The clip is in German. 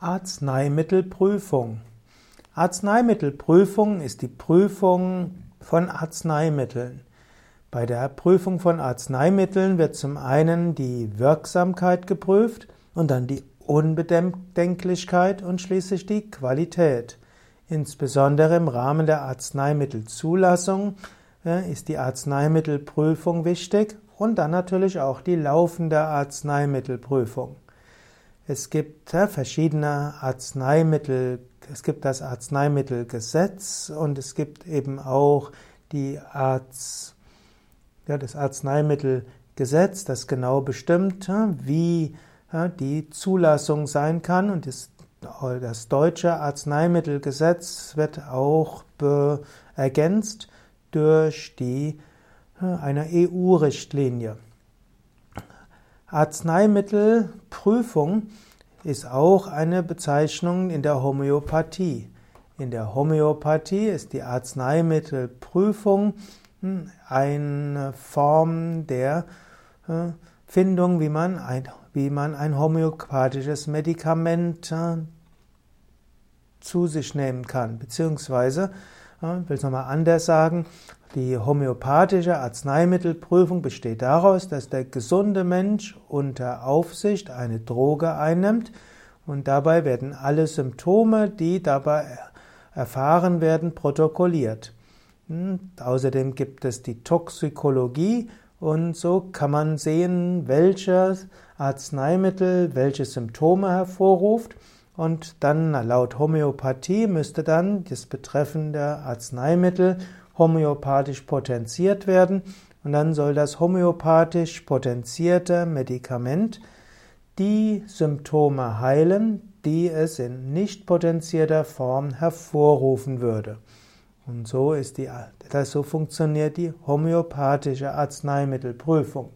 Arzneimittelprüfung. Arzneimittelprüfung ist die Prüfung von Arzneimitteln. Bei der Prüfung von Arzneimitteln wird zum einen die Wirksamkeit geprüft und dann die Unbedenklichkeit und schließlich die Qualität. Insbesondere im Rahmen der Arzneimittelzulassung ist die Arzneimittelprüfung wichtig und dann natürlich auch die laufende Arzneimittelprüfung. Es gibt verschiedene Arzneimittel. Es gibt das Arzneimittelgesetz und es gibt eben auch die Arz, ja, das Arzneimittelgesetz, das genau bestimmt, wie die Zulassung sein kann. Und das, das deutsche Arzneimittelgesetz wird auch ergänzt durch die eine EU-Richtlinie. Arzneimittelprüfung ist auch eine Bezeichnung in der Homöopathie. In der Homöopathie ist die Arzneimittelprüfung hm, eine Form der äh, Findung, wie man ein, wie man ein homöopathisches Medikament äh, zu sich nehmen kann. Beziehungsweise, ich will es nochmal anders sagen, die homöopathische Arzneimittelprüfung besteht daraus, dass der gesunde Mensch unter Aufsicht eine Droge einnimmt und dabei werden alle Symptome, die dabei erfahren werden, protokolliert. Hm, außerdem gibt es die Toxikologie und so kann man sehen, welches Arzneimittel welche Symptome hervorruft und dann laut Homöopathie müsste dann das betreffende Arzneimittel homöopathisch potenziert werden und dann soll das homöopathisch potenzierte Medikament die Symptome heilen, die es in nicht potenzierter Form hervorrufen würde. Und so ist die, das so funktioniert die homöopathische Arzneimittelprüfung.